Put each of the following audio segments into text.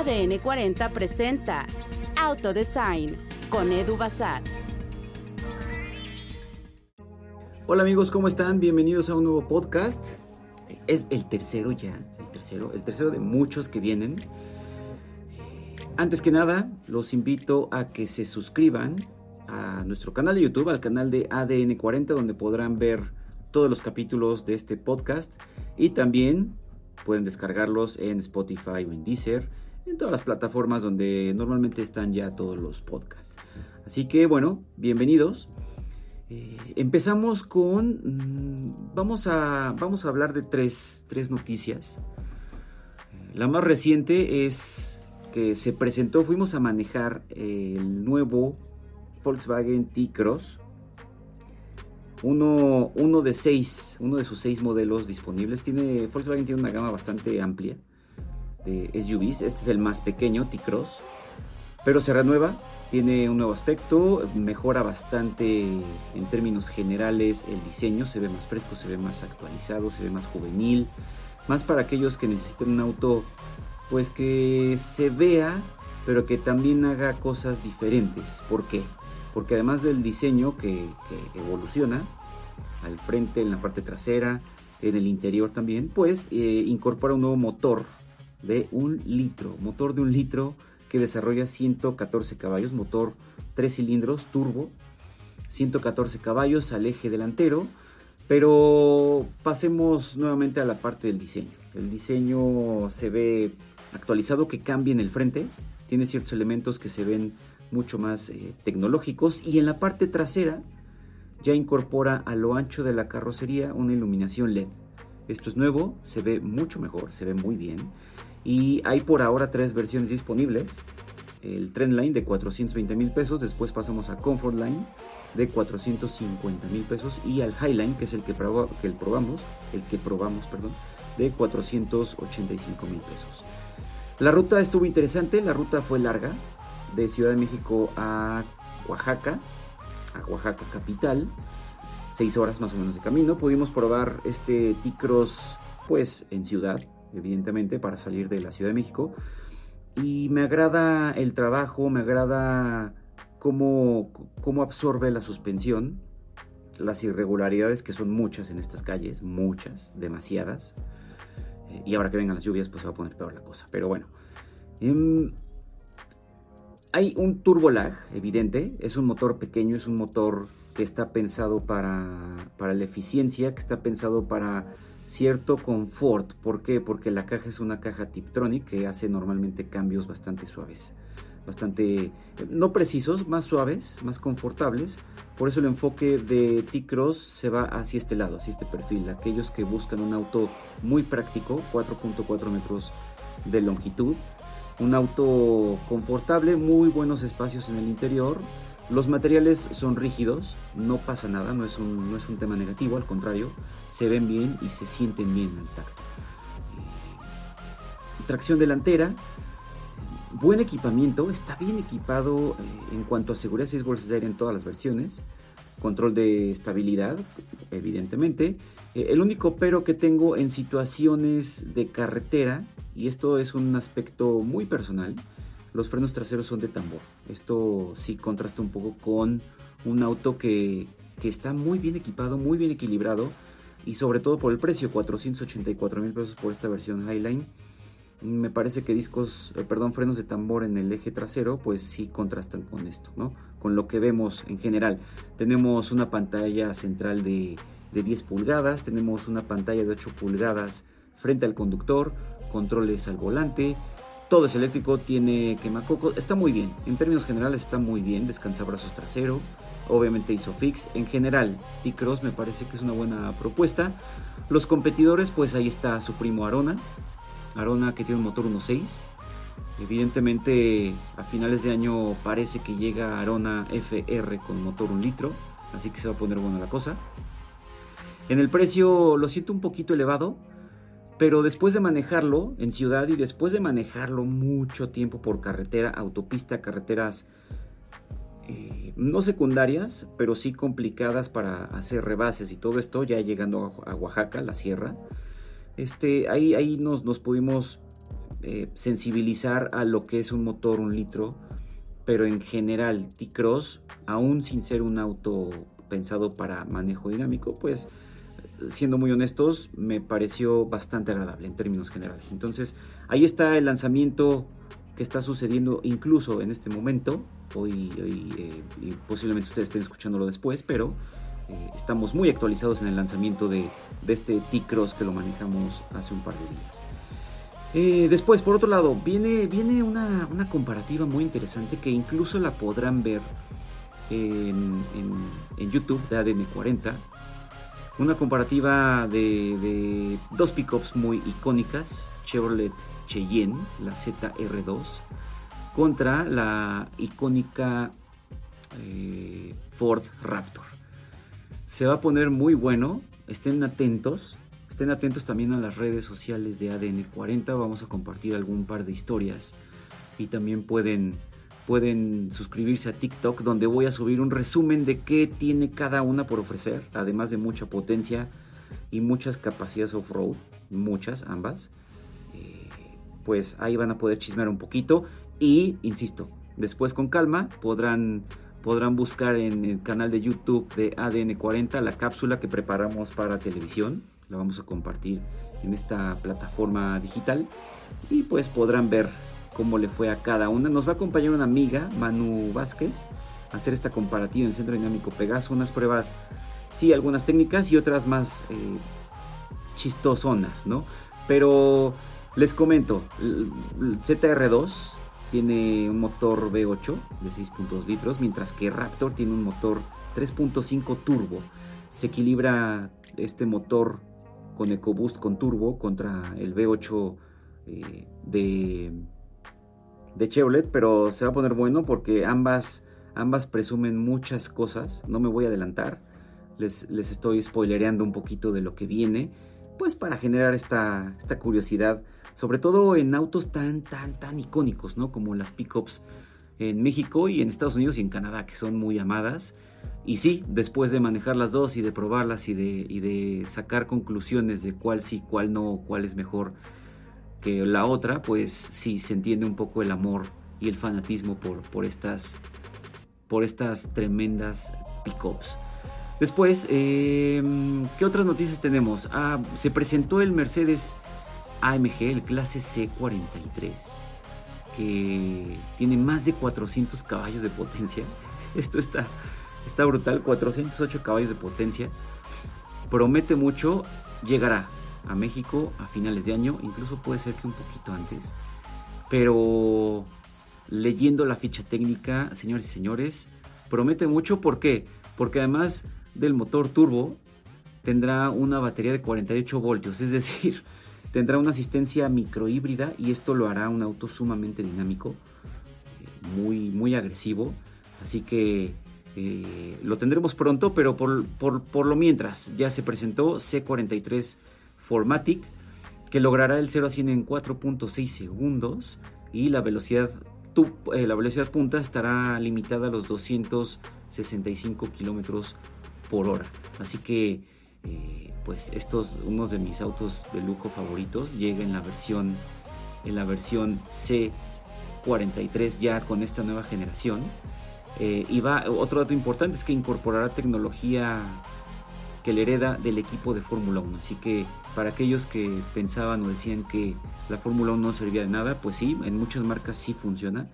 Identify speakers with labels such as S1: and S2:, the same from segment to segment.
S1: ADN 40 presenta Autodesign con Edu Bazar.
S2: Hola amigos, ¿cómo están? Bienvenidos a un nuevo podcast. Es el tercero ya, el tercero, el tercero de muchos que vienen. Antes que nada, los invito a que se suscriban a nuestro canal de YouTube, al canal de ADN 40, donde podrán ver todos los capítulos de este podcast y también pueden descargarlos en Spotify o en Deezer en todas las plataformas donde normalmente están ya todos los podcasts. Así que bueno, bienvenidos. Eh, empezamos con... Mm, vamos, a, vamos a hablar de tres, tres noticias. Eh, la más reciente es que se presentó, fuimos a manejar el nuevo Volkswagen T-Cross. Uno, uno, de seis, uno de sus seis modelos disponibles. Tiene, Volkswagen tiene una gama bastante amplia de SUVs. Este es el más pequeño, T-Cross, pero se renueva, tiene un nuevo aspecto, mejora bastante en términos generales el diseño, se ve más fresco, se ve más actualizado, se ve más juvenil, más para aquellos que necesiten un auto pues que se vea, pero que también haga cosas diferentes. ¿Por qué? Porque además del diseño que, evoluciona al frente, en la parte trasera, en el interior también, pues eh, incorpora un nuevo motor de un litro, motor de un litro que desarrolla 114 caballos, motor 3 cilindros turbo, 114 caballos al eje delantero, pero pasemos nuevamente a la parte del diseño. El diseño se ve actualizado que cambia en el frente, tiene ciertos elementos que se ven mucho más eh, tecnológicos y en la parte trasera ya incorpora a lo ancho de la carrocería una iluminación LED. Esto es nuevo, se ve mucho mejor, se ve muy bien. Y hay por ahora tres versiones disponibles. El Trendline de 420 mil pesos, después pasamos a Comfort Line de 450 mil pesos y al Highline, que es el que el probamos, el que probamos, perdón, de 485 mil pesos. La ruta estuvo interesante, la ruta fue larga, de Ciudad de México a Oaxaca, a Oaxaca capital, seis horas más o menos de camino. Pudimos probar este T-Cross pues en ciudad, evidentemente, para salir de la Ciudad de México. Y me agrada el trabajo, me agrada cómo, cómo absorbe la suspensión, las irregularidades que son muchas en estas calles, muchas, demasiadas. Eh, y ahora que vengan las lluvias, pues se va a poner peor la cosa. Pero bueno. Em, hay un turbo lag, evidente. Es un motor pequeño, es un motor que está pensado para, para la eficiencia, que está pensado para cierto confort. ¿Por qué? Porque la caja es una caja Tiptronic que hace normalmente cambios bastante suaves. Bastante, no precisos, más suaves, más confortables. Por eso el enfoque de T-Cross se va hacia este lado, hacia este perfil. Aquellos que buscan un auto muy práctico, 4.4 metros de longitud. Un auto confortable, muy buenos espacios en el interior, los materiales son rígidos, no pasa nada, no es, un, no es un tema negativo, al contrario, se ven bien y se sienten bien al tacto. Eh, tracción delantera, buen equipamiento, está bien equipado eh, en cuanto a seguridad 6 bolsas de aire en todas las versiones, control de estabilidad, evidentemente. Eh, el único pero que tengo en situaciones de carretera, y esto es un aspecto muy personal, los frenos traseros son de tambor. Esto sí contrasta un poco con un auto que, está muy bien equipado, muy bien equilibrado y sobre todo por el precio, 484 mil pesos por esta versión Highline. Me parece que discos, eh, perdón, frenos de tambor en el eje trasero, pues sí contrastan con esto, ¿no? Con lo que vemos en general. Tenemos una pantalla central de, de 10 pulgadas, tenemos una pantalla de 8 pulgadas frente al conductor, controles al volante, todo es eléctrico, tiene quemacocos, está muy bien. En términos generales está muy bien, descansa brazos trasero, obviamente Isofix. En general, T-Cross me parece que es una buena propuesta. Los competidores, pues ahí está su primo Arona. Arona que tiene un motor 1.6. Evidentemente a finales de año parece que llega Arona FR con motor 1 litro, así que se va a poner buena la cosa. En el precio lo siento un poquito elevado, pero después de manejarlo en ciudad y después de manejarlo mucho tiempo por carretera, autopista, carreteras eh, no secundarias, pero sí complicadas para hacer rebases y todo esto, ya llegando a, Oaxaca, la sierra, este, ahí, ahí nos, nos pudimos eh, sensibilizar a lo que es un motor un litro, pero en general T-Cross, aún sin ser un auto pensado para manejo dinámico, pues siendo muy honestos, me pareció bastante agradable en términos generales. Entonces, ahí está el lanzamiento que está sucediendo incluso en este momento. Hoy, eh, y posiblemente ustedes estén escuchándolo después, pero eh, estamos muy actualizados en el lanzamiento de, este T-Cross que lo manejamos hace un par de días. Eh, después, por otro lado, viene, viene una, comparativa muy interesante que incluso la podrán ver en, YouTube de ADN 40. Una comparativa de, dos pickups muy icónicas, Chevrolet Cheyenne, la ZR2, contra la icónica eh, Ford Raptor. Se va a poner muy bueno, estén atentos, estén atentos también a las redes sociales de ADN 40, vamos a compartir algún par de historias y también pueden pueden suscribirse a TikTok donde voy a subir un resumen de qué tiene cada una por ofrecer, además de mucha potencia y muchas capacidades off-road, muchas ambas. Pues ahí van a poder chismear un poquito y, insisto, después con calma podrán, podrán buscar en el canal de YouTube de ADN40 la cápsula que preparamos para televisión, la vamos a compartir en esta plataforma digital y pues podrán ver cómo le fue a cada una. Nos va a acompañar una amiga, Manu Vázquez, a hacer esta comparativa en Centro Dinámico Pegaso, unas pruebas, sí, algunas técnicas y otras más eh, chistosonas, ¿no? Pero les comento, el ZR2 tiene un motor V8 de 6.2 litros, mientras que Raptor tiene un motor 3.5 turbo. Se equilibra este motor con EcoBoost con turbo contra el V8 eh, de, de Chevrolet, pero se va a poner bueno porque ambas, ambas presumen muchas cosas. No me voy a adelantar, les, les estoy spoilereando un poquito de lo que viene, pues para generar esta, esta curiosidad sobre todo en autos tan, tan, tan icónicos, ¿no? Como las pickups en México y en Estados Unidos y en Canadá, que son muy amadas. Y sí, después de manejar las dos y de probarlas y de, de sacar conclusiones de cuál sí, cuál no, cuál es mejor que la otra, pues sí se entiende un poco el amor y el fanatismo por, por, estas, por estas tremendas pickups. Después, em, ¿qué otras noticias tenemos? Ah, se presentó el Mercedes AMG, el clase C43, que tiene más de 400 caballos de potencia. Esto está, está brutal, 408 caballos de potencia. Promete mucho, llegará a México a finales de año, incluso puede ser que un poquito antes. Pero leyendo la ficha técnica, señores y señores, promete mucho. ¿Por qué? Porque además del motor turbo, tendrá una batería de 48 voltios, es decir, Tendrá una asistencia microhíbrida y esto lo hará un auto sumamente dinámico, eh, muy, muy agresivo. Así que eh, lo tendremos pronto, pero por, por, lo mientras ya se presentó C43 Formatic, que logrará el 0 a 100 en 4.6 segundos y la velocidad, eh, la velocidad punta estará limitada a los 265 kilómetros por hora. Así que pues estos, unos de mis autos de lujo favoritos, llega en la versión, en la versión C43 ya con esta nueva generación. Eh, y va, otro dato importante es que incorporará tecnología que le hereda del equipo de Fórmula 1. Así que para aquellos que pensaban o decían que la Fórmula 1 no servía de nada, pues sí, en muchas marcas sí funciona.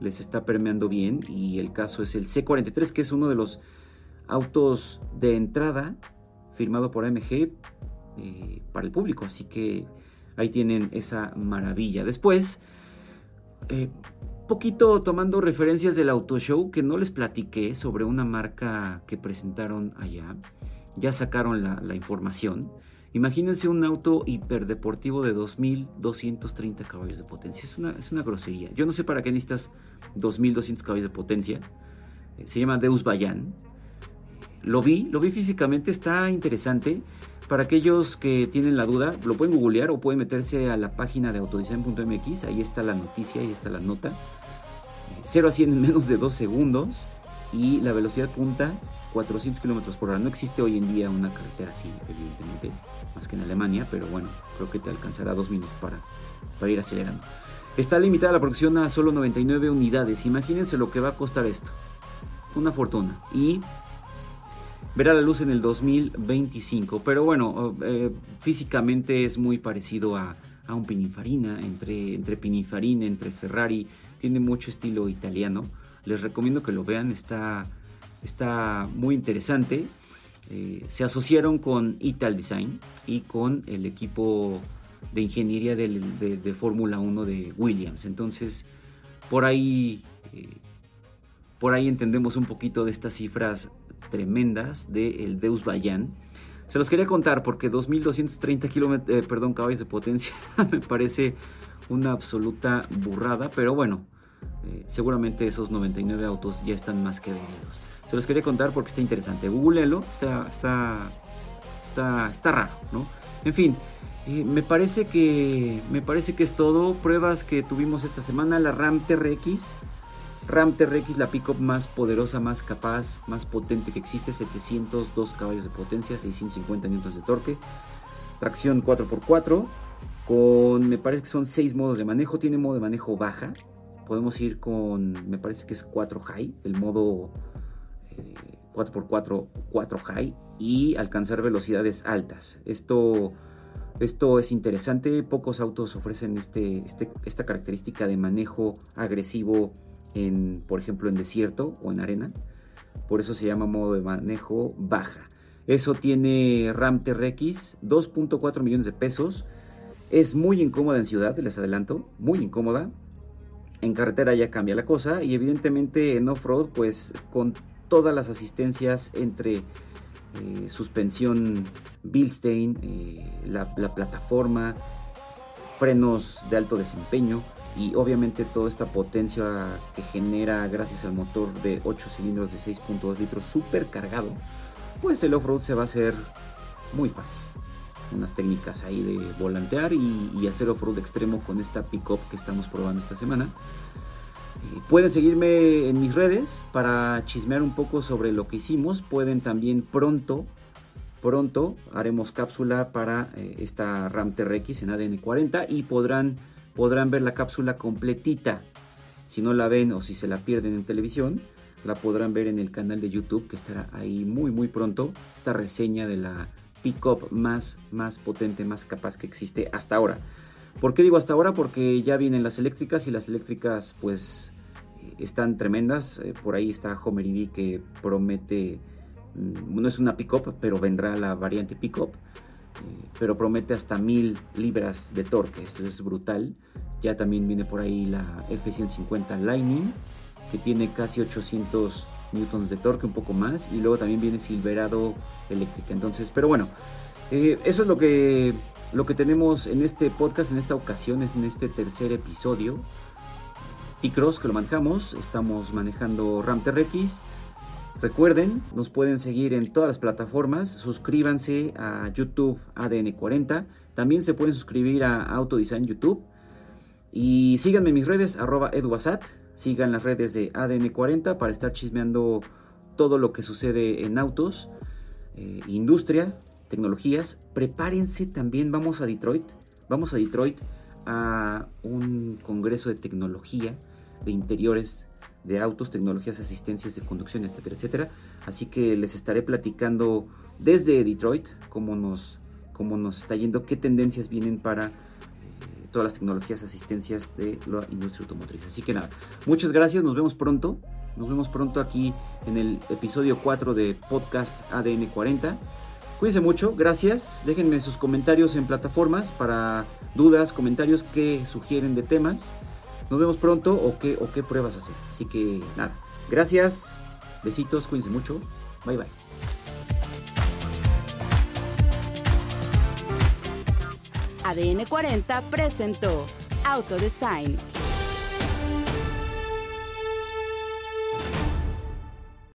S2: Les está permeando bien y el caso es el C43, que es uno de los autos de entrada firmado por AMG eh, para el público. Así que ahí tienen esa maravilla. Después, eh, poquito tomando referencias del auto show que no les platiqué sobre una marca que presentaron allá. Ya sacaron la, información. Imagínense un auto hiperdeportivo de 2230 caballos de potencia. Es una, es una grosería. Yo no sé para qué necesitas 2200 caballos de potencia. Eh, se llama Deus Bayan lo vi, lo vi físicamente, está interesante. Para aquellos que tienen la duda, lo pueden googlear o pueden meterse a la página de autodesign.mx, ahí está la noticia, ahí está la nota. 0 a 100 en menos de 2 segundos y la velocidad punta 400 kilómetros por hora. No existe hoy en día una carretera así, evidentemente, más que en Alemania, pero bueno, creo que te alcanzará dos minutos para, para ir acelerando. Está limitada la producción a solo 99 unidades. Imagínense lo que va a costar esto. Una fortuna. Y verá la luz en el 2025. Pero bueno, eh, físicamente es muy parecido a, a, un Pininfarina. Entre, entre Pininfarina, entre Ferrari. Tiene mucho estilo italiano. Les recomiendo que lo vean. Está, está muy interesante. Eh, se asociaron con Ital Design y con el equipo de ingeniería de, Fórmula 1 de Williams. Entonces, por ahí, eh, por ahí entendemos un poquito de estas cifras tremendas del Deus Bayan. Se los quería contar porque 2.230 kilómetros, eh, perdón, caballos de potencia me parece una absoluta burrada, pero bueno, eh, seguramente esos 99 autos ya están más que vendidos. Se los quería contar porque está interesante. Googleenlo, está, está, está, está raro, ¿no? En fin, me, parece que, me parece que es todo. Pruebas que tuvimos esta semana. La RAM TRX. RAM TRX, la pickup más poderosa, más capaz, más potente que existe. 702 caballos de potencia, 650 N de torque. Tracción 4x4. Con, me parece que son 6 modos de manejo. Tiene modo de manejo baja. Podemos ir con, me parece que es 4 high. El modo 4x4, eh, 4 high. Y alcanzar velocidades altas. Esto esto es interesante, pocos autos ofrecen este, este, esta característica de manejo agresivo, en, por ejemplo, en desierto o en arena. Por eso se llama modo de manejo baja. Eso tiene RAM TRX, 2.4 millones de pesos. Es muy incómoda en ciudad, les adelanto, muy incómoda. En carretera ya cambia la cosa y evidentemente en off-road, pues con todas las asistencias entre eh, suspensión Bilstein, eh, la, plataforma, frenos de alto desempeño y obviamente toda esta potencia que genera gracias al motor de 8 cilindros de 6.2 litros super cargado, pues el off-road se va a hacer muy fácil. Unas técnicas ahí de volantear y, y hacer off-road extremo con esta pickup que estamos probando esta semana. Pueden seguirme en mis redes para chismear un poco sobre lo que hicimos. Pueden también pronto, pronto haremos cápsula para eh, esta RAM TRX en ADN 40 y podrán, podrán ver la cápsula completita. Si no la ven o si se la pierden en televisión, la podrán ver en el canal de YouTube que estará ahí muy muy pronto. Esta reseña de la pickup más, más potente, más capaz que existe hasta ahora. ¿Por qué digo hasta ahora? Porque ya vienen las eléctricas y las eléctricas pues están tremendas. Eh, por ahí está Homer EV que promete, mm, no es una pickup, pero vendrá la variante pickup. Eh, pero promete hasta mil libras de torque, esto es brutal. Ya también viene por ahí la F150 Lightning, que tiene casi 800 newtons de torque, un poco más. Y luego también viene Silverado eléctrica. Entonces, pero bueno, eh, eso es lo que, lo que tenemos en este podcast, en esta ocasión, en este tercer episodio y cross que lo manejamos. Estamos manejando RAM TRX. Recuerden, nos pueden seguir en todas las plataformas. Suscríbanse a YouTube ADN40. También se pueden suscribir a Autodesign YouTube. Y síganme en mis redes, arroba edwasat. Sigan las redes de ADN40 para estar chismeando todo lo que sucede en autos, eh, industria, tecnologías. Prepárense también, vamos a Detroit. Vamos a Detroit a un congreso de tecnología de interiores de autos, tecnologías, asistencias de conducción, etcétera, etcétera. Así que les estaré platicando desde Detroit cómo nos, cómo nos está yendo, qué tendencias vienen para todas las tecnologías, asistencias de la industria automotriz. Así que nada, muchas gracias, nos vemos pronto. Nos vemos pronto aquí en el episodio 4 de Podcast ADN 40. Cuídense mucho, gracias. Déjenme sus comentarios en plataformas para dudas, comentarios que sugieren de temas. Nos vemos pronto o qué, o qué pruebas hacer. Así que nada, gracias, besitos, cuídense mucho. Bye bye.
S1: ADN 40 presentó Autodesign